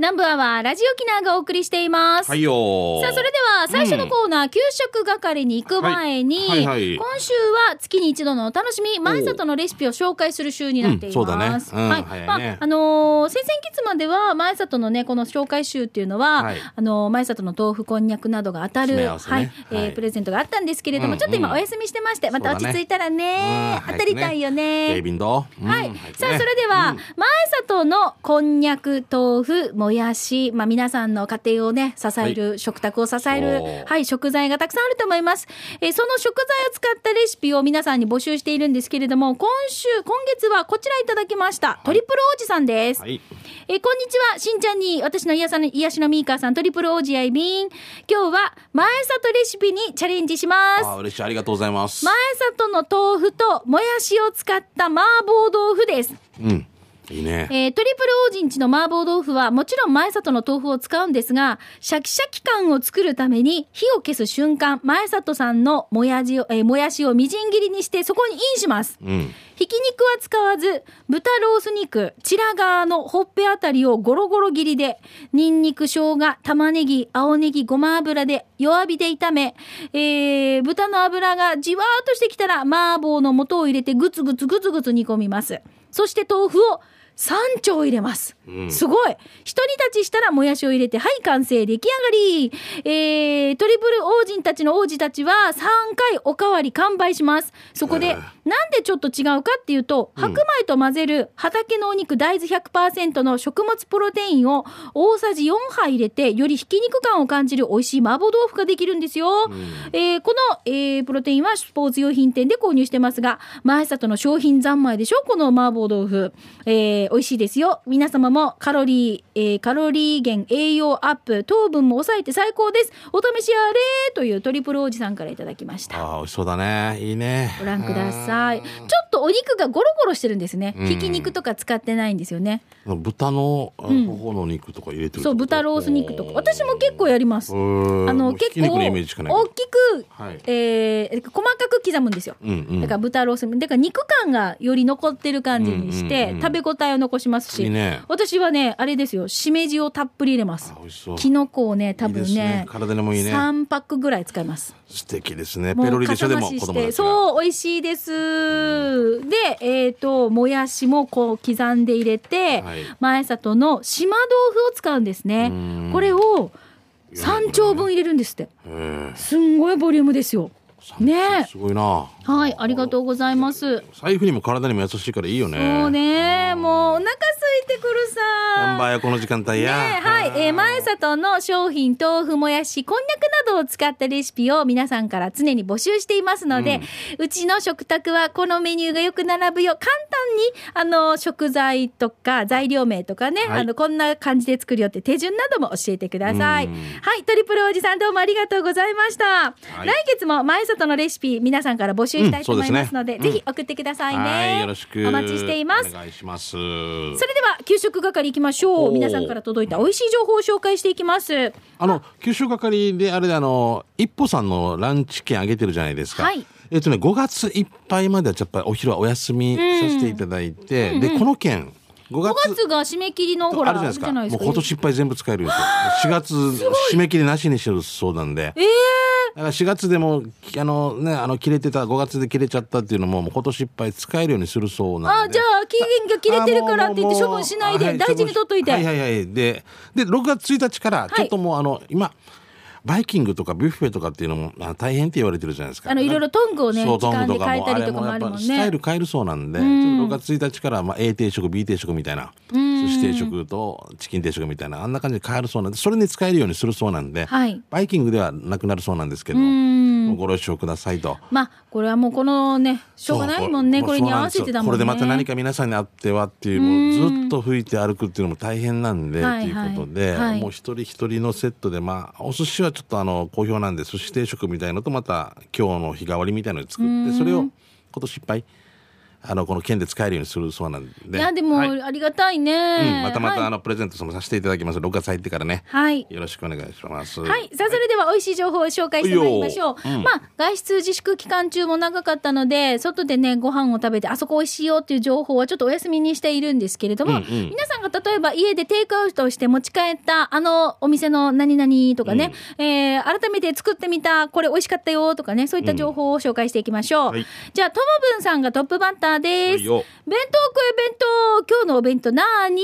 南部アワーラジオキナがお送りしています。はいよさあ、それでは最初のコーナー、給食係に行く前に、はいはいはい。今週は月に一度のお楽しみ、前里のレシピを紹介する週になっています。うんそうだね。うんはい。早いね。まあ、あのー先々月までは前里のね、この紹介週っていうのは、はい。あのー前里の豆腐、こんにゃくなどが当たる、ね。はい、えーはいプレゼントがあったんですけれども、うんちょっと今お休みしてまして、また落ち着いたらね、うん当たりたいよね。ベイビンドはい。さあ、それでは、前里のこんにゃく、豆腐、もやし、まあ、皆さんの家庭をね、支える、食卓を支えるはい、食材がたくさんあると思います。えーその食材を使ったレシピを皆さんに募集しているんですけれども、今週、今月はこちらいただきました。トリプル王子さんです。はいえーこんにちは、しんちゃんに、私の癒さの癒しのミーカーさん、トリプル王子やいびん。今日は、前里レシピにチャレンジします。あ嬉しいありがとうございます前里の豆腐ともやしを使った麻婆豆腐です。うんいいねえートリプル王子んちの麻婆豆腐はもちろん前里の豆腐を使うんですが、シャキシャキ感を作るために火を消す瞬間、前里さんのもやじを、えーもやしをみじん切りにしてそこにインします。うんひき肉は使わず、豚ロース肉、チラガーのほっぺあたりをゴロゴロ切りで、ニンニク、生姜、玉ねぎ、青ネギ、ごま油で弱火で炒め、えー、豚の油がじわーっとしてきたら、麻婆の素を入れてぐつぐつぐつぐつ煮込みます。そして豆腐を3丁入れます。うんすごい一人立ちしたらもやしを入れて、はい、完成、出来上がりえー、トリプル王子たちの王子たちは3回おかわり完売します。そこで、えーなんでちょっと違うかっていうと、白米と混ぜる畑のお肉大豆100%の食物プロテインを大さじ4杯入れて、よりひき肉感を感じる美味しい麻婆豆腐ができるんですよ。えーこの、えープロテインはスポーツ用品店で購入してますが、前里の商品三昧でしょ？この麻婆豆腐。えー美味しいですよ。皆様もカロリー、えーカロリー減、栄養アップ、糖分も抑えて最高です。お試しあれというトリプル王子さんからいただきました。あー美味しそうだねいいねご覧ください。ちょっとお肉がゴロゴロしてるんですね。うんひき肉とか使ってないんですよね。豚のあん頬の肉とか入れてるそう、豚ロース肉とか。私も結構やります。ああの、結構、大きく、はいえー細かく刻むんですよ。うんうんだから豚ロース、だから肉感がより残ってる感じにして、食べ応えを残しますし、いいね。私はね、あれですよ、しめじをたっぷり入れます。きのこをね、多分いいですね。ね、体にもいいね。3パックぐらい使います。素敵ですね。ペロリでしょでも子供たちが。そう美味しいです、でえっ、ともやしもこう刻んで入れて、はい。前里の島豆腐を使うんですね。うん。これを3丁分入れるんですって。すんごいボリュームですよね。すごいな。はいありがとうございます。財布にも体にも優しいからいいよね。そうね。もうお腹てくるさ。やこの時間帯ねや、はい、えー、前里の商品豆腐もやしこんにゃくなどを使ったレシピを皆さんから常に募集していますので、うちの食卓はこのメニューがよく並ぶよ。簡単にあの食材とか材料名とかね、はい。あのこんな感じで作るよって手順なども教えてください。うん。はいトリプルおじさんどうもありがとうございました、い。来月も前里のレシピ皆さんから募集したいと思いますので,、うん。ですね。ぜひ送ってくださいね、はい。よろしく。お待ちしています。お願いします。それでは給食係行きましょう皆さんから届いた美味しい情報を紹介していきますあの九州係であれであの一歩さんのランチ券あげてるじゃないですか。はいえっとね5月いっぱいまではやっぱりお昼はお休みさせていただいて、でこの券5 5月月が締め切りのほらあるじゃないですか。もう今年いっぱい全部使えるよと。4月締め切りなしにしてるそうなんで。ええだから4月でもあのねあの切れてた5月で切れちゃったっていうのももう今年いっぱい使えるようにするそうなんで。あじゃあ期限が切れてるからって言って処分しないで大事に取っといて、はいはいはい。でで6月1日からちょっともうあの、今バイキングとかビュッフェとかっていうのもあ大変って言われてるじゃないですか。あのいろいろトングをね時間で変えたりとかもあるもんね。スタイル変えるそうなんで、ちょっと6月1日からまあ A 定食 B 定食みたいな寿司定食とチキン定食みたいなあんな感じで変えるそうなんでそれに使えるようにするそうなんで、はい。バイキングではなくなるそうなんですけどんご了承くださいと。まあこれはもうこのねしょうがないもんねこれに合わせてだもんね。これでまた何か皆さんに会ってはっていうもうずっと吹いて歩くっていうのも大変なんで、はいとい。うことで、もう一人一人のセットでまあお寿司はちょっとあの好評なんで寿司定食みたいのとまた今日の日替わりみたいので作ってそれを今年いっぱいあのこの券で使えるようにするそうなんで。いやでも、はい。ありがたいね、うん、またまた、はい。あのプレゼントもさせていただきます。6月入ってからね。はい。よろしくお願いします。はい。さあ、それでは美味しい情報を紹介してまいりましょう。まあ、外出自粛期間中も長かったので、外でね、ご飯を食べて、あそこ美味しいよっていう情報はちょっとお休みにしているんですけれども、うんうん。皆さんが例えば家でテイクアウトして持ち帰った、あのお店の何々とかね、えー改めて作ってみた、これ美味しかったよとかね、そういった情報を紹介していきましょう。はい。じゃあ、ともぶんさんがトップバッターです。はいよ弁当食え弁当今日のお弁当なーに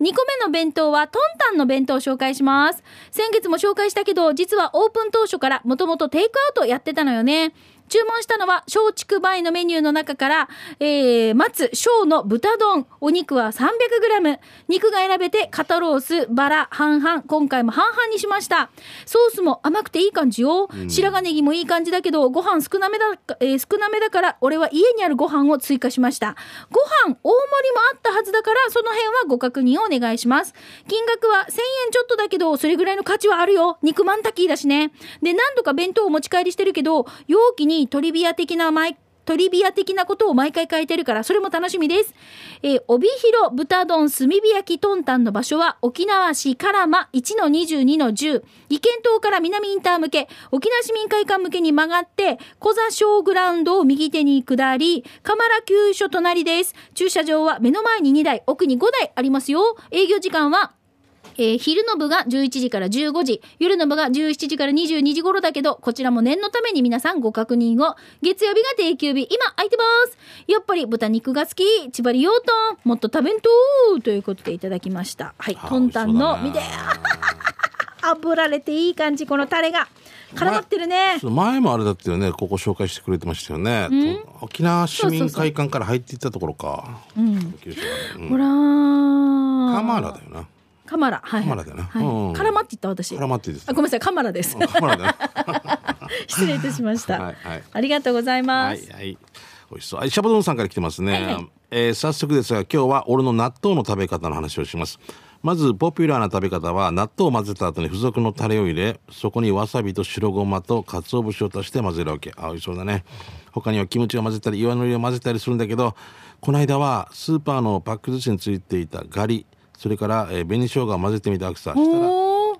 ?2 個目の弁当はトンタンの弁当を紹介します。先月も紹介したけど、実はオープン当初からもともとテイクアウトやってたのよね。注文したのは松竹梅のメニューの中から、えー、松、小の豚丼、お肉は 300g、肉が選べて肩ロース、バラ、半々、今回も半々にしました。ソースも甘くていい感じよ。白髪ネギもいい感じだけど、ご飯少なめだ、えー少なめだから、俺は家にあるご飯を追加しました。ご飯、大盛りもあったはずだから、その辺はご確認をお願いします。金額は1000円ちょっとだけど、それぐらいの価値はあるよ。肉まんタキーだしね。で、何度か弁当を持ち帰りしてるけど、容器にトリビア的なマイトリビア的なことを毎回書いてるから、それも楽しみです。えー帯広豚丼炭火焼きトンタンの場所は、沖縄市唐間1-22-10、意見島から南インター向け、沖縄市民会館向けに曲がって、小座小グラウンドを右手に下り、鎌原急所隣です。駐車場は目の前に2台、奥に5台ありますよ。営業時間はえー昼の部が11時から15時、夜の部が17時から22時頃だけど、こちらも念のために皆さんご確認を。月曜日が定休日、今空いてます。やっぱり豚肉が好き、千葉りようとん、もっと食べんとということでいただきました。はい、あトンタンの、見て 炙られていい感じ、このタレが。絡まってるね。前もあれだったよねここ紹介してくれてましたよねと沖縄市民会館から入っていったところかうん。ほらー。カマラだよなカマラ。はい。カマラだよなはい。うん絡まって言った私。絡まっていいですあ、ごめんなさい、カマラです。カマラだよ 失礼いたしました。はいはいありがとうございます。はいはい美味しそうはいシャバドゥンさんから来てますね、はいはいえー早速ですが今日は俺の納豆の食べ方の話をしますまずポピュラーな食べ方は納豆を混ぜた後に付属のタレを入れそこにわさびと白ごまと鰹節を足して混ぜるわけあ美味しそうだね他にはキムチを混ぜたり岩のりを混ぜたりするんだけどこの間はスーパーのパック寿司についていたガリそれから、えー紅生姜を混ぜてみたわけさしたら。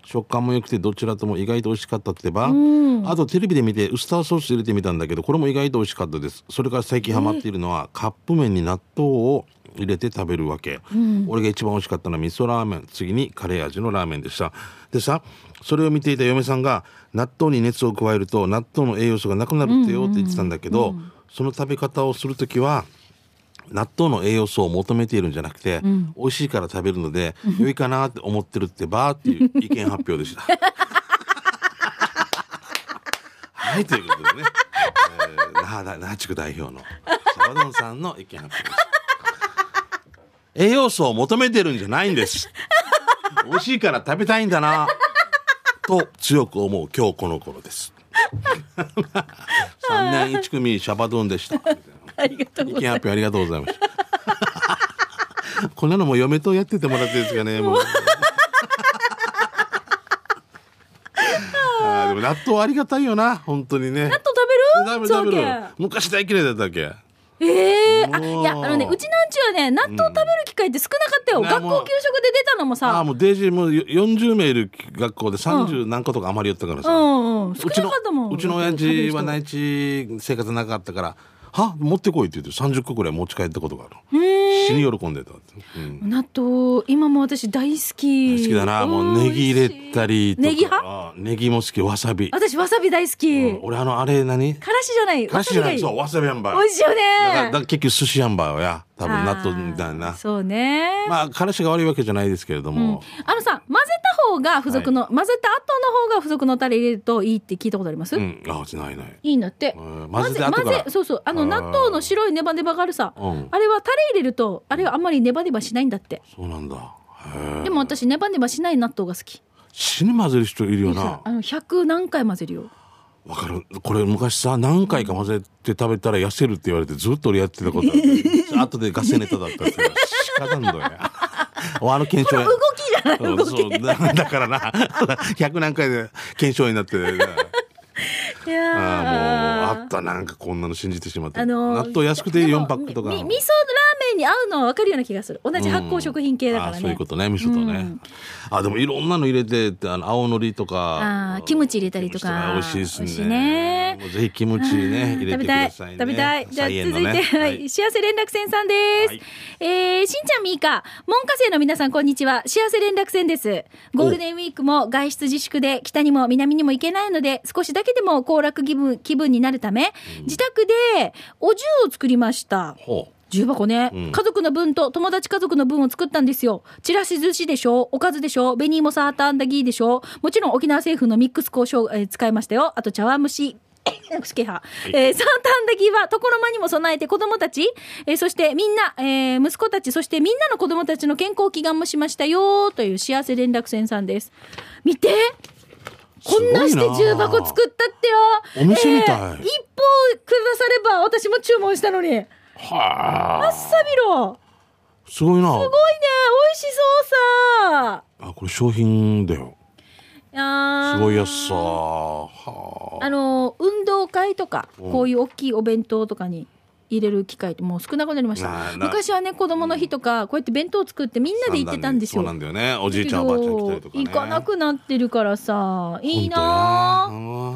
食感も良くてどちらとも意外と美味しかったってば、あとテレビで見てウスターソース入れてみたんだけどこれも意外と美味しかったです。それから最近ハマっているのは、カップ麺に納豆を入れて食べるわけ、俺が一番美味しかったのは味噌ラーメン。次にカレー味のラーメンでした。でさそれを見ていた嫁さんが納豆に熱を加えると納豆の栄養素がなくなるってよって言ってたんだけど、その食べ方をするときは納豆の栄養素を求めているんじゃなくて、美味しいから食べるので、良いかなって思ってるってばーっていう意見発表でした。はい、ということでね、えー、那覇だ那覇地区代表のシャバドンさんの意見発表です。栄養素を求めてるんじゃないんです。美味しいから食べたいんだな、と強く思う今日この頃です。3年1組シャバドゥンでした。ありがとう意ございます。ありがとうございました。こんなのも嫁とやっててもらっていいですかね。もう。あーでも納豆ありがたいよな、本当にね。納豆食べる？食べる食べるそうけ昔大嫌いだったっけ？ええあ、もういや、あのね、うちなんちゅはね、納豆食べる機会って少なかったよ。うん学校給食で出たのもああさ。もうデイジーもう40名いる学校で30何個とか余りよったからさ。うんうん。少なうちのかったもん。うちの親父は。内地生活なかったから「は？持ってこい」って言って30個ぐらい持ち帰ったことがある。死に喜んでた。うん、納豆、今も私大好き。好きだな。もうネギ入れたりとか。ネギ派？あネギも好き。わさび、私、わさび大好き。うん。俺あのあれ何？からしじゃない。からしじゃない。そうわわさびハンバーさびがいい美味しいよだからだね。から結局寿司ハンバーや。多分あー納豆みたいな。そうね。まあからしが悪いわけじゃないですけれども、あのさ、混ぜた方が付属の、混ぜた後の方が付属のタレ入れるといいって聞いたことあります、うん、あないない。いいんだって。うん。混ぜ混ぜそうそう。あの、あー納豆の白いネバネバがあるさ。うん。あれはタレ入れると、あれはあんまりネバネバしないんだって。そうなんだ。でも私、ネバネバしない納豆が好き。死に混ぜる人いるよな。あの、100何回混ぜるよ。わかる。これ昔さ何回か混ぜて食べたら痩せるって言われてずっと俺やってたことあって 後でガセネタだったって仕方んだよ。あの検証や。動きじゃない動き。そう。だだからな。100何回で検証になって いやー。あーもうあった。なんかこんなの信じてしまって、あのー納豆安くてでも4パックとか。味噌ラーメンに合うのは分かるような気がする。同じ発酵食品系だからね、あそういうことね。味噌とね、あでもいろんなの入れてあの青のりとか。あーキムチ入れたりとか。美味しいですね。ね。ぜひキムチね 入れてく食べたいださいね。食べたい。じゃあ続いて、はい、幸せ連絡船さんです、はい。えー、しんちゃんみーか。門下生の皆さんこんにちは。幸せ連絡船です。ゴールデンウィークも外出自粛で北にも南にも行けないので少しだけでも行楽気分気分になるため、自宅でお重を作りました。ほう重箱ね、うん。家族の分と友達家族の分を作ったんですよ。ちらし寿司でしょ？おかずでしょ？紅芋サーターアンダギーでしょ？もちろん沖縄政府のミックス交渉、えー使いましたよ。あと茶碗蒸し。口気派えーサーターアンダギーは床の間にも備えて子供たち、えーそしてみんな、えー息子たち、そしてみんなの子供たちの健康祈願もしましたよ。という幸せ連絡船さんです。見て。こんなして重箱作ったってよ。お店みたい。えー一報くだされば私も注文したのに。はあ。さびろ。すごいな。すごいね。美味しそうさ。あこれ商品だよ。いやー。すごいやつさ。はあ。あの運動会とかうん。こういう大きいお弁当とかに入れる機会ってもう少なくなりました。昔はね子供の日とかこうやって弁当作ってみんなで行ってたんですよ。そうなんだよね。おじいちゃんおばあちゃん来たりとかね。行かなくなってるからさいいな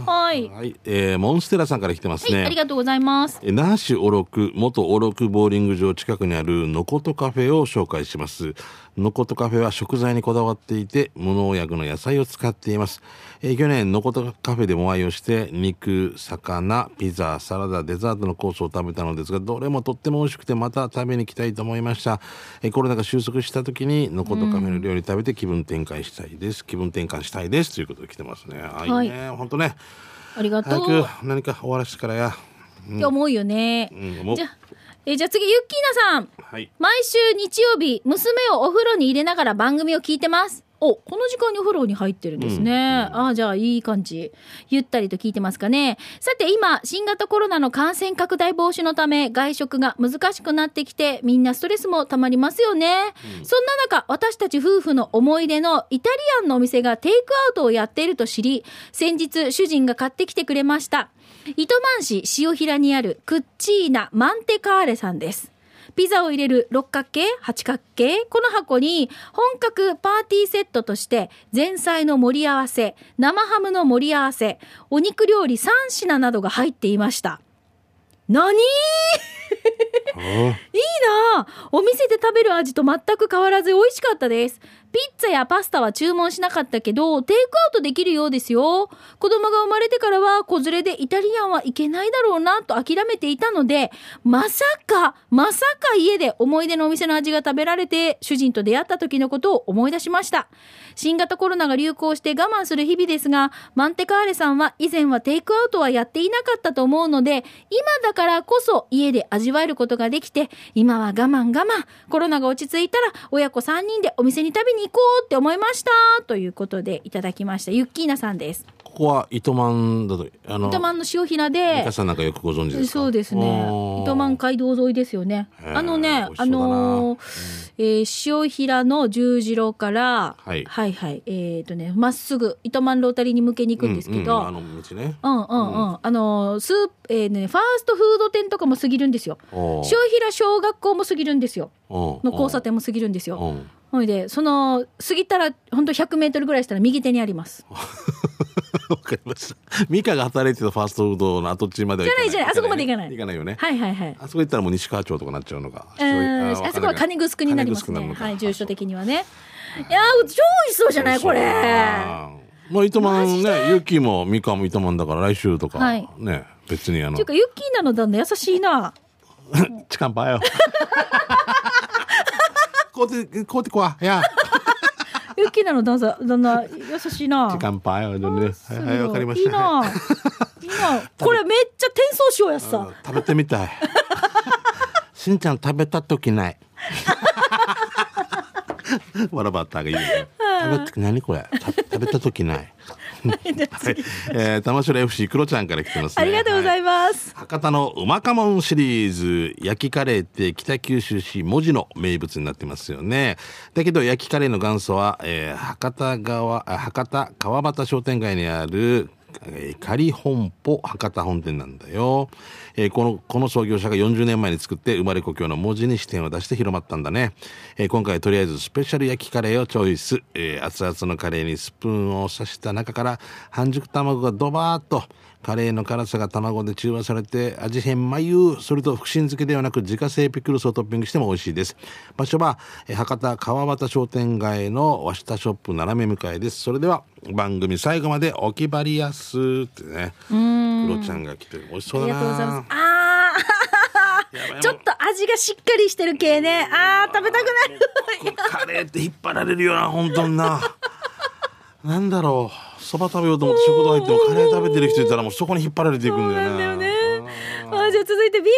はい。はい、えーモンステラさんから来てますはい、ね、ありがとうございます。え那覇市小六元小六ボーリング場近くにあるのことカフェを紹介しますのことカフェは食材にこだわっていて無農薬の野菜を使っています、えー去年のことカフェでも愛用して肉魚ピザサラダデザートのコースを食べたのですがどれもとっても美味しくてまた食べに行きたいと思いました、えーコロナが収束した時にのことカフェの料理食べて気分転換したいです。気分転換したいです。ということで来てますね。はいね、本当ね。ありがと早うく何か終わらせてからや。って思うよね、うん。じゃえじゃあ次ユッキーナさん。はい。毎週日曜日娘をお風呂に入れながら番組を聞いてます。おこの時間にお風呂に入ってるんですね、ああじゃあいい感じ。ゆったりと聞いてますかね。さて今新型コロナの感染拡大防止のため外食が難しくなってきてみんなストレスもたまりますよね、そんな中私たち夫婦の思い出のイタリアンのお店がテイクアウトをやっていると知り先日主人が買ってきてくれました糸満市塩平にあるクッチーナマンテカーレさんです。ピザを入れる六角形八角形この箱に本格パーティーセットとして前菜の盛り合わせ生ハムの盛り合わせお肉料理3品などが入っていました。何？いいなあお店で食べる味と全く変わらず美味しかったです。ピッツァやパスタは注文しなかったけど、テイクアウトできるようですよ。子供が生まれてからは子連れでイタリアンはいけないだろうなと諦めていたので、まさか、まさか家で思い出のお店の味が食べられて、主人と出会った時のことを思い出しました。新型コロナが流行して我慢する日々ですが、マンテカーレさんは以前はテイクアウトはやっていなかったと思うので、今だからこそ家で味味わえることができて、今は我慢我慢。コロナが落ち着いたら親子3人でお店に食べに行こうって思いました。ということでいただきました。ユッキーナさんです。ここは糸満だとあの糸満の塩平で美香、さんなんかよくご存知ですか？そうですね。糸満街道沿いですよね。あのねあのーえー塩平の十字路から、はい。はいはい。えっ、とねまっすぐ糸満ロータリーに向けに行くんですけど、うんうんあの道ね。うんうんうん、あのースーえーね、ファーストフード店とかも過ぎるんですよ。塩平小学校も過ぎるんですよ。の交差点も過ぎるんですよほいでその過ぎたら本当100メートルぐらいしたら右手にあります。わかりました。美香が働いてたファーストフードの跡地までは行かじゃないじゃないあそこまで行かない。行かないよね。はいはいはい。あそこ行ったらもう西川町とかなっちゃうのか。うんあそこは金城になりますね。はい住所的にはね。いやー超美味しそうじゃないこれ。まあ糸満ねユキも美香も糸満だから来週とか、はい。ね別にあの。っていうかユッキーナの旦那優しいな。チカンパよ こうてこうてこわや。ユッキーナの旦那旦那優しいな。チカンパよでね。はいはいわかりまいいした。はいな。い。いな。これめっちゃ転送しようやっさ。うん食べてみたい。しんちゃん食べた時ない。わらバッターがいいね食べて何これ？た食べた時ないはい、えー、玉城 FC クロちゃんから来てますね。ありがとうございまます、す博多のうまかもんシリーズ。焼きカレーって北九州市文字の名物になってますよね。だけど焼きカレーの元祖は、えー博多川あ博多川端商店街にあるえ仮本舗博多本店なんだよ、えーこのこの創業者が40年前に作って生まれ故郷の文字に視点を出して広まったんだね、えー今回とりあえずスペシャル焼きカレーをチョイス、え熱々のカレーにスプーンを刺した中から半熟卵がドバーッとカレーの辛さが卵で中和されて味変眉それと福神漬けではなく自家製ピクルスをトッピングしても美味しいです。場所はえー博多川端商店街の和下ショップ斜め向かいです。それでは番組最後までお気張りやす。ってねクロちゃんが来て美味しそうだな。ありがとうございます。あやばい。ーちょっと味がしっかりしてる系ね。あー食べたくなる。僕カレーって引っ張られるよな本当にな。なんだろうそば食べようと思って食堂入ってもカレー食べてる人いたらもうそこに引っ張られていくんだよね。じゃあ続いてビールジ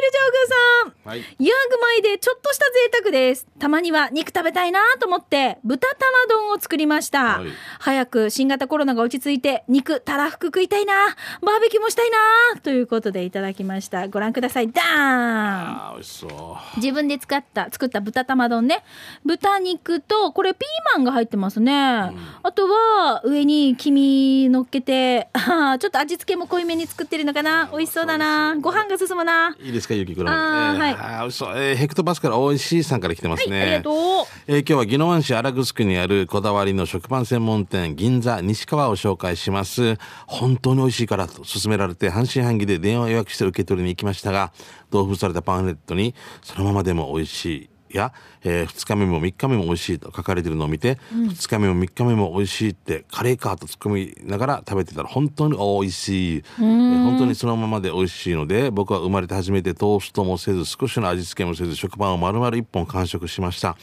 ョーグさん。はい。ヤーグ米でちょっとした贅沢です。たまには肉食べたいなと思って豚玉丼を作りました。はい。早く新型コロナが落ち着いて肉たらふく食いたいな。バーベキューもしたいなということでいただきました。ご覧ください。ダーン。あー美味しそう。自分で使った作った豚玉丼ね。豚肉とこれピーマンが入ってますね、あとは上に黄身乗っけてちょっと味付けも濃いめに作ってるのかな。美味しそうだな。ご飯が進むな。いいですかゆきくんあーはい。あー美味しそう、えーヘクトパスから美味しいさんから来てますね、ありがとう。えー今日は宜野湾市荒城にあるこだわりの食パン専門店銀座西川を紹介します。本当に美味しいからと勧められて半信半疑で電話予約して受け取りに行きましたが同封されたパンフレットにそのままでも美味しいや、え2日目も3日目も美味しいと書かれてるのを見て、2日目も3日目も美味しいってカレーかと突っ込みながら食べてたら本当に美味しい、えー本当にそのままで美味しいので僕は生まれて初めてトーストもせず少しの味付けもせず食パンを丸々1本完食しました。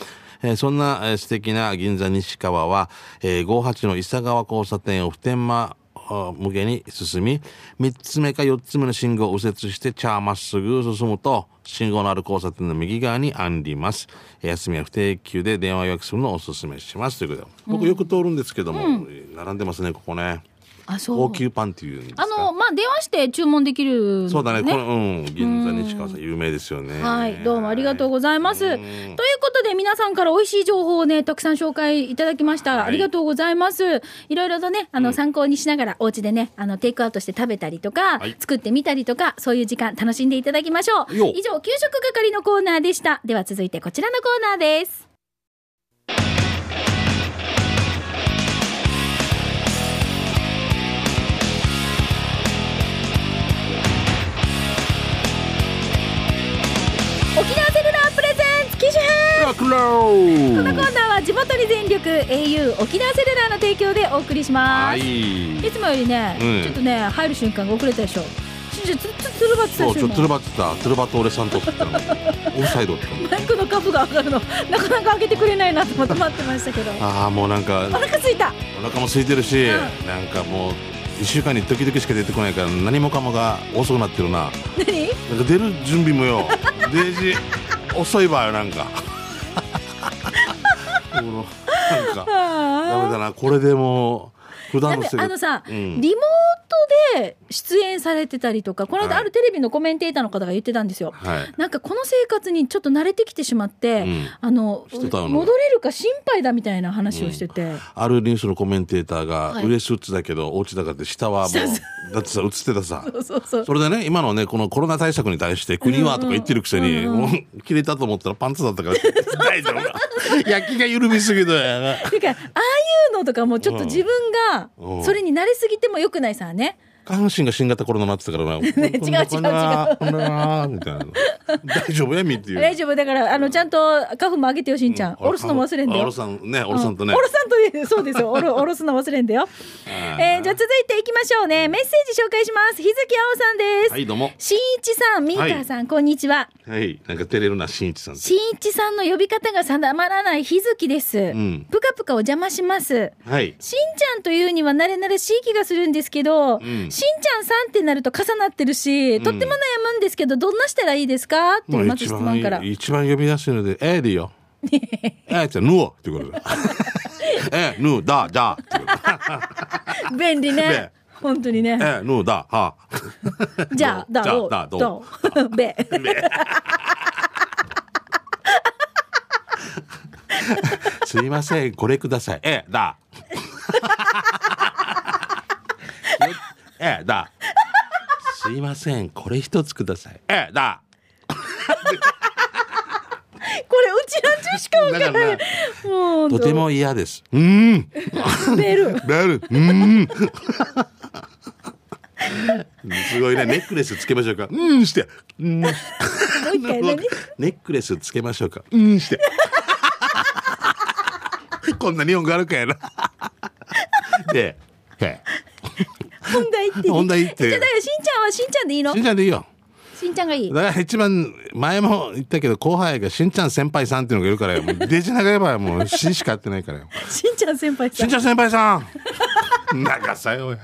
えーそんな、えー素敵な銀座西川は、えー58の伊佐川交差点を普天間あ向けに進み3つ目か4つ目の信号を右折して茶まっすぐ進むと信号のある交差点の右側にあります。えー休みは不定休で電話予約するのをお勧めします。ということで僕よく通るんですけども、並んでますねここね。高級パンっていうんですか？あのまあ電話して注文できるそうだねこのうん銀座西川さん有名ですよねはい、どうもありがとうございます。ということで皆さんから美味しい情報をね、たくさん紹介いただきました。はいありがとうございます。いろいろとね、あの、参考にしながらお家でね、あの、テイクアウトして食べたりとか、はい作ってみたりとか、そういう時間楽しんでいただきましょう。よ以上、給食係のコーナーでした。では続いてこちらのコーナーです。コーナーは地元に全力 au 沖縄セルラーの提供でお送りします、はい。いつもよりね、うん。ちょっとね入る瞬間が遅れたでしょ。ちゃんつつつるばってたそうちょっとトゥルでしょ今バってたトゥルバと俺さんとって言ったの。オフサイドって。マイクのカフが上がるの。なかなか開けてくれないなと思って 待ってましたけど。ああもうなんかお腹すいた。お腹も空いてるし、うなんかもう1週間に時々しか出てこないから何もかもが遅くなってるな。何？なんか出る準備もよ。デージ遅い場合なんかなんかダメだな。これでもう普段のあのさ、うん。リモートで出演されてたりとかこの間はい。あるテレビのコメンテーターの方が言ってたんですよ、はい。なんかこの生活にちょっと慣れてきてしまって、うん。あの戻れるか心配だみたいな話をしてて、あるニュースのコメンテーターがはい。上スーツだけどお家だからって下はもうだってさ映ってたさ。それでね今のねこのコロナ対策に対して国はとか言ってるくせに、もう切れたと思ったらパンツだったから 大丈夫か焼きが緩みすぎだよな。だからああいうのとかもちょっと自分がうん。それに慣れすぎてもよくないさね。下半身が新型コロナになってたからな。ね、違う違う違うみたいな。大丈夫やみっていう。大丈夫だからあのちゃんとカフもあげてよしんちゃん。うんおろすの忘れんだよ。おろさんね、おろさんとねうお。ろさんとねそうですよ。おろ おろすの忘れんだよ。えーじゃあ続いていきましょうね。メッセージ紹介します。日月青さんです。はい、どうも。しんいちさん、みーかーさん、こんにちは。はい、なんか照れるな、しんいちさん。しんいちさんの呼び方が定まらない日月です。んぷかぷかお邪魔します。はい。しんちゃんというには慣れ慣れしい気がするんですけど、んしんちゃんさんってなると重なってるし、とっても悩むんですけど、どんなしたらいいですか？っていうまず質問から。一番呼び出すので、ええでいいよ。ええじゃ、ぬおってことで。ええ、ぬだ、だってこと。便利ねね。本当にね。ええ、ぬだ、は。じゃあ、だ、お、だどべ。すいません、これください。ええ、だ。よええだ。すいませんこれ一つください。ええだ。これうちなんちしかわからない。もうとても嫌です。うーん。ベル。ベル。うーん。すごいね。ネックレスつけましょうか。うんして。うん。もう一回何ネックレスつけましょうかうんして。こんな日本語あるかやなでへ本題って本題って。じゃあだからしんちゃんはしんちゃんでいいの？しんちゃんでいいよ。しんちゃんがいい？だから一番前も言ったけど後輩がしんちゃん先輩さんっていうのがいるからもうデジ長い場合はもうしんしかやってないからよ。しんちゃん先輩さん。しんちゃん先輩さん長さよや。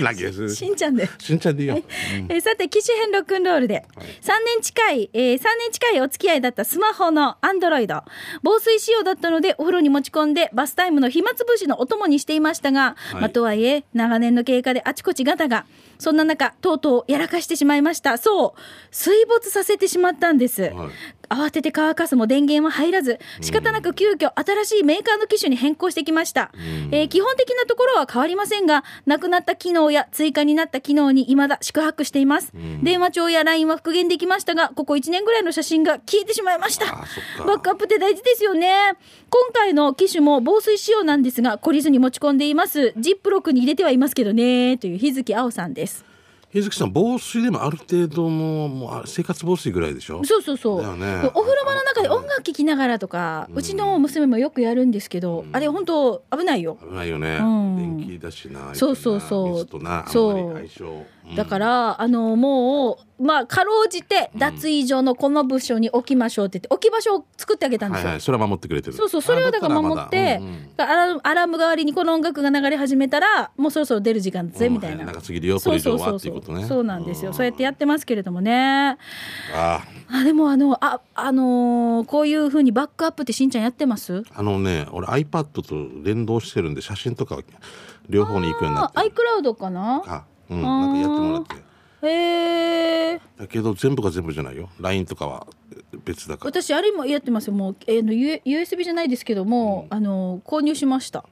長いですしんちゃんで。しんちゃんでいいよ、えーさて機種編ロックンロールで。3年近い、えー、3年近いお付き合いだったスマホのアンドロイド。防水仕様だったのでお風呂に持ち込んでバスタイムの暇つぶしのお供にしていましたが、はい。まあ、とはいえ長年の経過であちこちガタがそんな中とうとうやらかしてしまいました。そう水没させてしまったんです、はい慌てて乾かすも電源は入らず仕方なく急遽新しいメーカーの機種に変更してきました、えー基本的なところは変わりませんがなくなった機能や追加になった機能に未だ宿泊しています、電話帳や LINE は復元できましたがここ1年ぐらいの写真が消えてしまいました。バックアップって大事ですよね。今回の機種も防水仕様なんですが懲りずに持ち込んでいます。ジップロックに入れてはいますけどねという日月青さんです日月さん防水でもある程度のもうあ生活防水ぐらいでしょ？そうそうそう、ね。お風呂場の中で音楽聴きながらとか、うちの娘もよくやるんですけど、あれ本当危ないよ、危ないよね、うん。電気だしなそうそうそう。そう相性、うんだからあのもうまあかろうじて脱衣所のこの部署に置きましょうって言って置き場所を作ってあげたんですよ、はいはいそれは守ってくれてる。そうそうそれをだから守って、アラームアラーム代わりにこの音楽が流れ始めたらもうそろそろ出る時間だぜみたいな、中継ぎ利用これ以上はっていうことね。そうなんですよ、そうやってやってますけれどもね。ああ。でもあのああのーこういうふうにバックアップってしんちゃんやってます？あのね俺 iPad と連動してるんで写真とかは両方に行くようになって iCloud かな？あうんなんかやってもらって。へえだけど全部が全部じゃないよ。LINE とかは別だから。私あれもやってますよ。もう、えーの U- USB じゃないですけども、あの購入しました。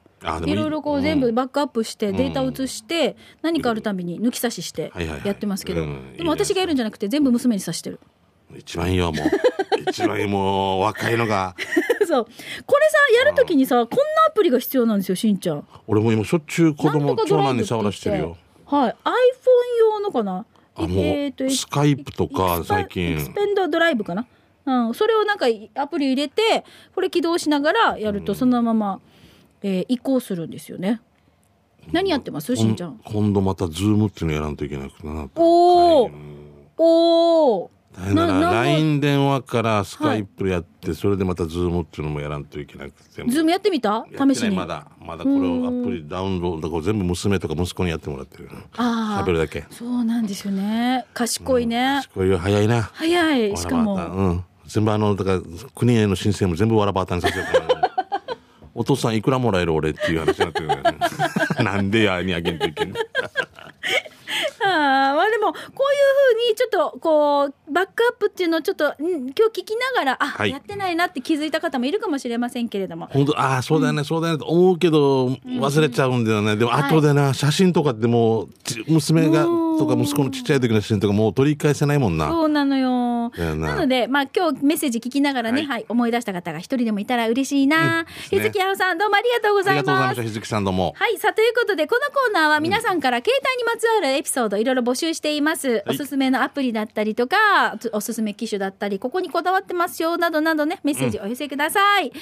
いろいろこう全部バックアップしてデータを移して何かあるたびに抜き差ししてやってますけど。うん。でも私がやるんじゃなくて全部娘にさしてる。一番いいよもう。一番いいもう若いのが。そう。これさやるときにさこんなアプリが必要なんですよしんちゃん。俺も今しょっちゅう子供長男に触らしてるよはい。iPhone 用のかな？あもうとスカイプとか最近。スペンドドライブかな？うん、それをなんかアプリ入れてこれ起動しながらやるとそのまま、えー移行するんですよね。何やってます？しんちゃん。今度また Zoom っていうのやらんといけなくなおー。大変おお大変だなな LINE 電話から Skype やって、それでまた Zoom っていうのもやらんといけなくて Zoomやってみた？試しに？まだまだこれをアプリダウンロードだから全部娘とか息子にやってもらってる。ああ喋るだけ。そうなんですよね。賢いね、これ早いな。早い。しかも。うん。全部あのだから国への申請も全部わらばあたにさせようかなお父さんいくらもらえる俺っていう話になってるね。なんでやにあげんといけんの？あーまあでもこういうふうにちょっとこうバックアップっていうのをちょっと、うん、今日聞きながらあ、はい。やってないなって気づいた方もいるかもしれませんけれども。本当ああそうだよね、そうだよねと思うけど忘れちゃうんだよね、でもはい。後でな、写真とかってもうち娘がう。んとか息子のちっちゃい時の写真とかもう取り返せないもんな。そうなのよ。ななので、まあ今日メッセージ聞きながらね、は、はいい思い出した方が一人でもいたら嬉しいな。うん日月青さん、どうもありがとうございありがとうございまます。した日月さんどうもはい。さあ、ということで、このコーナーは皆さんから携帯にまつわるエピソードいろいろ募集しています。おすすめのアプリだったりとか、おすすめ機種だったり、ここにこだわってますよ、などなどね、メッセージお寄せください。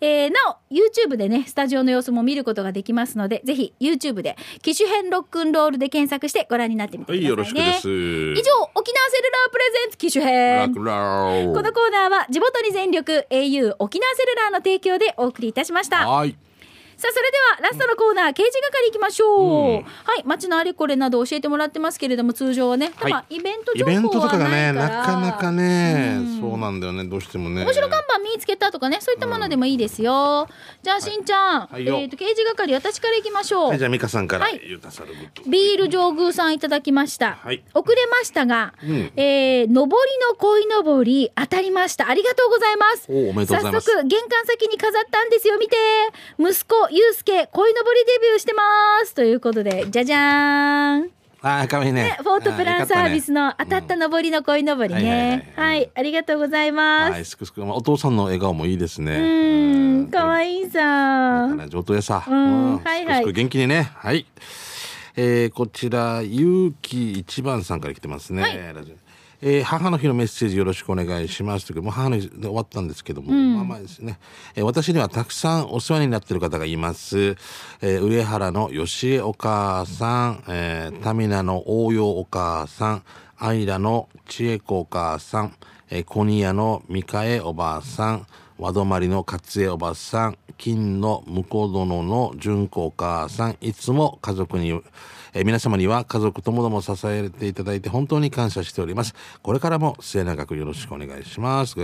えーなお、YouTube でね、スタジオの様子も見ることができますので、ぜひ YouTube で機種編ロックンロールで検索してご覧になってみてくださいね。はいよろしくです以上、沖縄セルラープレゼンツ機種編。このコーナーは地元に全力 au 沖縄セルラーの提供でお送りいたしました。はい。さあそれではラストのコーナー刑事係いきましょう、うん。はい街のあれこれなど教えてもらってますけれども通常はね、はい。まあイベントイ情報ベントとかがねなかなかね、そうなんだよねどうしてもね。面白看板見つけたとかねそういったものでもいいですよ、じゃあしんちゃん、はいよえっ、と刑事係私からいきましょう、はいじゃあ美香さんから、はいビール上宮さんいただきました。はい遅れましたが、うんえー、上りの鯉のぼり当たりました。ありがとうございます。おおめでとうございます早速、玄関先に飾ったんですよ。見て。息子、ゆうすけ、鯉のぼりデビューしてます。ということで、じゃじゃーん。あーかわいいねね、フォートプランサービスの当たった上りの鯉のぼりね。はい、ありがとうございます。はいすくすくお父さんの笑顔もいいですねうん、かわいいさ。ね上等やさ。うんうんはいはい元気にね。はい。えーこちら、ゆうき一番さんから来てますね。はいラジオえー母の日のメッセージよろしくお願いしますというかもう母の日で終わったんですけども、まあまあですね、えー私にはたくさんお世話になっている方がいます、えー上原の吉江お母さん、えー、田皆の応用お母さん愛良の千恵子お母さん、えー、小ニ屋の三香江おばあさん和泊の勝江おばさん、金の婿殿の純子お母さん、いつも家族に、えー皆様には家族ともども支えていただいて本当に感謝しております。これからも末永くよろしくお願いします。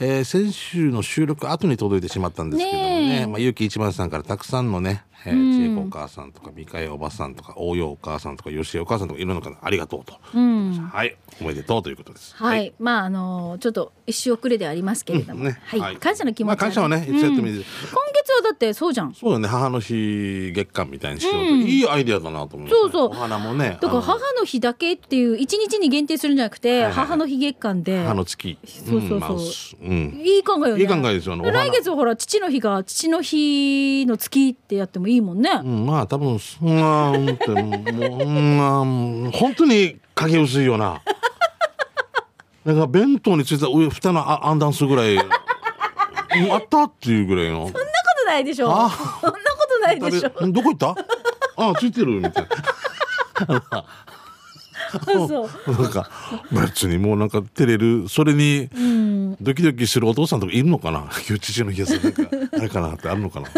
えー先週の収録後に届いてしまったんですけどもね、ねえまあ、ゆうき一番さんからたくさんのね、えー、千恵子お母さんとか、三香江おばさんとか、応用お母さんとか、吉江お母さんとかいるのかな、ありがとうと。はい、おめでとうということです。はい、まああのちょっと一周遅れではありますけれども、ね。はい、感謝の気持ちまあ、感謝はね、いつやってもいいです。今月はだってそうじゃん。そうだね。母の日月間みたいにしようと、いいアイデアだなと思います、ね、そうそう。お花もね。だから母の日だけっていう一日に限定するんじゃなくて、いはい母の日月間で。母の月。そうそうそう。うん。まあいい考えよね。いい考えですよね。来月はほら父の日が父の日の月ってやってもいいもんね、うん、まあ多分そんなうんってもううん本当に影薄いよな。なんか弁当についた上蓋のあアンダンスぐらい。うんあったっていうぐらいの。そんなことないでしょ。あそんなことないでしょ。どこ行った？あついてるみたいそうななんか別にもうなんか照れる。それにうん。ドキドキするお父さんとかいるのかな？今日父の日やつなんかあれかなってあるのかな？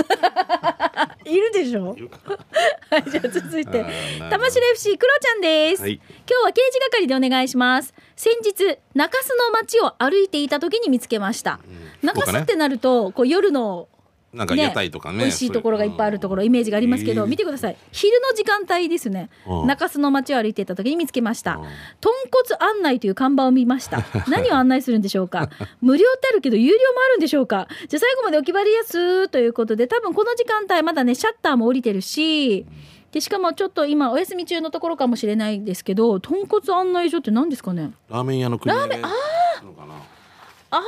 いるでしょ？はいじゃあ続いて玉城 FC クロちゃんです、はい。今日は刑事係でお願いします。先日中洲の街を歩いていた時に見つけました、中洲ってなるとこう夜のなんか屋台とかね美味しいところがいっぱいあるところイメージがありますけど、えー。見てください。昼の時間帯ですね、うん。中洲の街を歩いていた時に見つけました、うん。豚骨案内という看板を見ました。何を案内するんでしょうか？無料ってあるけど有料もあるんでしょうか？じゃあ最後までお決まりやすということで多分この時間帯まだねシャッターも降りてるしでしかもちょっと今お休み中のところかもしれないですけど豚骨案内所って何ですかね？ラーメン屋の国ラーメンあのあー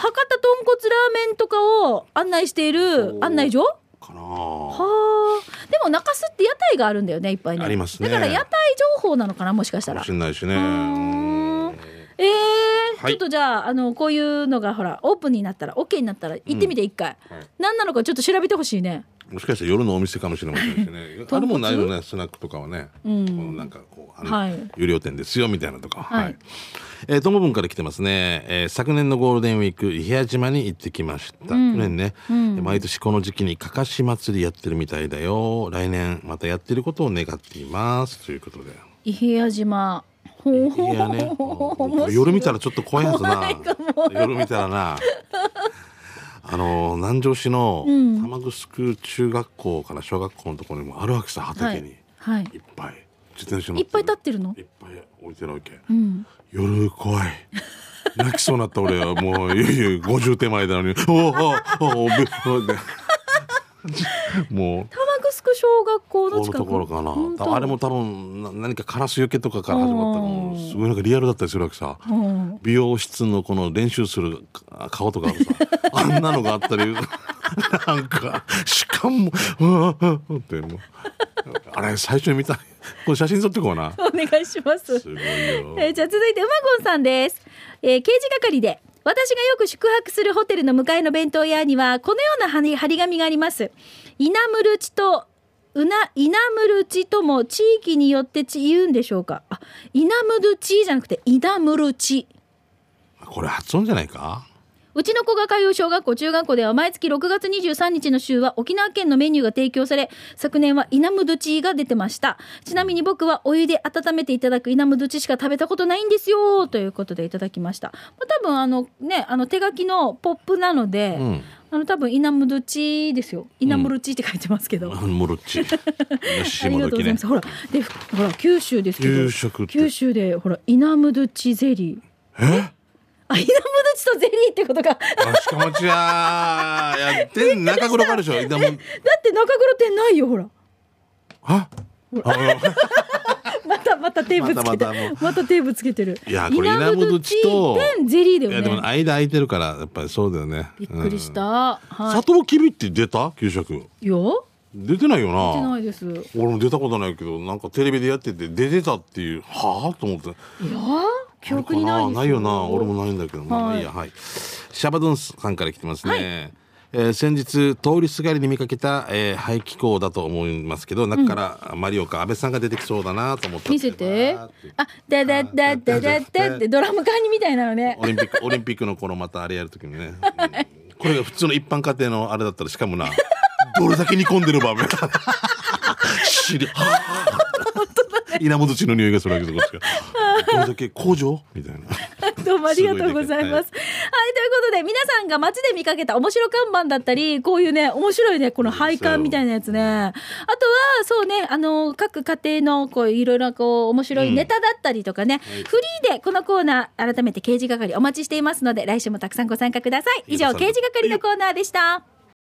博多豚骨ラーメンとかを案内している案内所？かなはあ。でも中洲って屋台があるんだよねいっぱいねありますね。だから屋台情報なのかなもしかしたからもしれないしね。えー。はいちょっとじゃああのこういうのがほらオープンになったら OK になったら行ってみて一回、はい。何なのかちょっと調べてほしいねもしかしたら夜のお店かもしれませんしね。あるもんないよねスナックとかはね、うん。このなんかこうあの、はい。有料店ですよみたいなとかは。い。はい、えー、ともぶんから来てますね、えー昨年のゴールデンウィーク伊平屋島に行ってきました、うん。去年ね、うん。毎年この時期にかかし祭りやってるみたいだよ。来年またやってることを願っています。ということで。伊平屋島。ほうほういやね夜見たらちょっと怖いやつな。夜見たらなあの南城市のうん。玉城中学校から小学校のところにもあるわけさ畑に、はいい、っぱい。自転車乗いっぱい立ってるの？いっぱい置いてるわけ。うん。夜怖い。泣きそうになった俺は。もういやいや50手前なのに。おおおおべもう玉城小学校のこの近くところかな。あれも多分な何かカラスよけとかから始まったのすごいなんかリアルだったりするわけさ。うん。美容室のこの練習するか顔とかさ。あんなのがあったり。なんかしかもってもう。あれ最初に見たこれ写真撮ってこうな。お願いします。すごいよ。えーじゃあ続いて馬ゴンさんです、えー刑事係で私がよく宿泊するホテルの向かいの弁当屋にはこのような張り紙がありますイナムルチとうなイナムルチとも地域によってち言うんでしょうか？あイナムルチじゃなくてイナムルチこれ発音じゃないか？うちの子が通う小学校、中学校では毎月6月23日の週は沖縄県のメニューが提供され、昨年はイナムドチが出てました。ちなみに僕はお湯で温めていただくイナムドチしか食べたことないんですよということでいただきました。まあ、多分あのね、あの手書きのポップなので、うんあの多分イナムドチですよ。イナムルチって書いてますけど。モルッチよし ありがとうございます。ほら、で、ほら、九州ですけど。九州で、ほら、イナムドチゼリー。え？あ、イナムドチとゼリーってことか。だあしかもちややってん中黒かでしょでもって中黒店ないよ、ほら。ああまたまたテープつけてまたまたテープつけてる。いやこれ稲むちとゼリーだいやでもよね間空いてるからやっぱりそうだよね。びっくりしうん。た、は砂糖きびって出た？給食。いよ出てないよ出てなないです。いや俺も出たことないけどなんかテレビでやってて出てたっていうはあと思って。記憶にないですな？いよな。俺もないんだけど、まあまあい。いや。はい。シャバドゥンさんから来てますね、えー先日通りすがりに見かけた、えー排気口だと思いますけど中からマリオか安倍さんが出てきそうだなと思った。見せて。あだだだだだだってドラム缶にみたいなのねオリンピックオリンピックの頃またあれやるときにね、うんこれが普通の一般家庭のあれだったらしかもなどれだけ煮込んでる場面知り稲本地の匂いがするわけですこっちが。どれだけ工場？みたいな。どうもありがとうございます。はい、ということで、皆さんが街で見かけた面白看板だったり、こういうね、面白いね、この配管みたいなやつね。あとは、そうね、あの、各家庭の、こう、いろいろ、こう、面白いネタだったりとかね、フリーでこのコーナー、改めて刑事係お待ちしていますので、来週もたくさんご参加ください。以上、刑事係のコーナーでした。